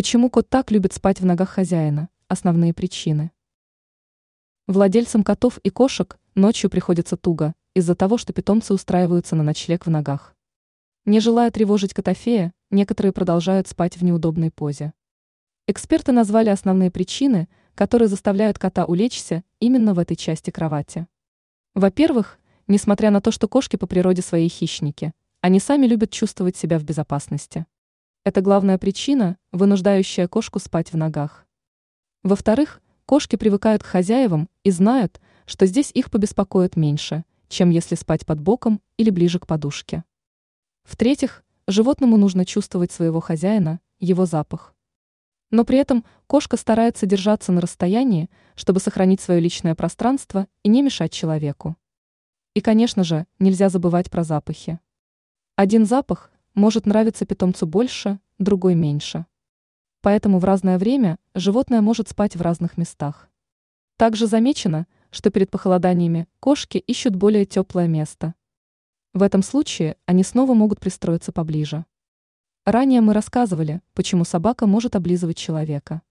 Почему кот так любит спать в ногах хозяина? Основные причины. Владельцам котов и кошек ночью приходится туго из-за того, что питомцы устраиваются на ночлег в ногах. Не желая тревожить котофея, некоторые продолжают спать в неудобной позе. Эксперты назвали основные причины, которые заставляют кота улечься именно в этой части кровати. Во-первых, несмотря на то, что кошки по природе своей хищники, они сами любят чувствовать себя в безопасности. Это главная причина, вынуждающая кошку спать в ногах. Во-вторых, кошки привыкают к хозяевам и знают, что здесь их побеспокоят меньше, чем если спать под боком или ближе к подушке. В-третьих, животному нужно чувствовать своего хозяина, его запах. Но при этом кошка старается держаться на расстоянии, чтобы сохранить свое личное пространство и не мешать человеку. И, конечно же, нельзя забывать про запахи. Один запах может нравиться питомцу больше, другой меньше. Поэтому в разное время животное может спать в разных местах. Также замечено, что перед похолоданиями кошки ищут более теплое место. В этом случае они снова могут пристроиться поближе. Ранее мы рассказывали, почему собака может облизывать человека.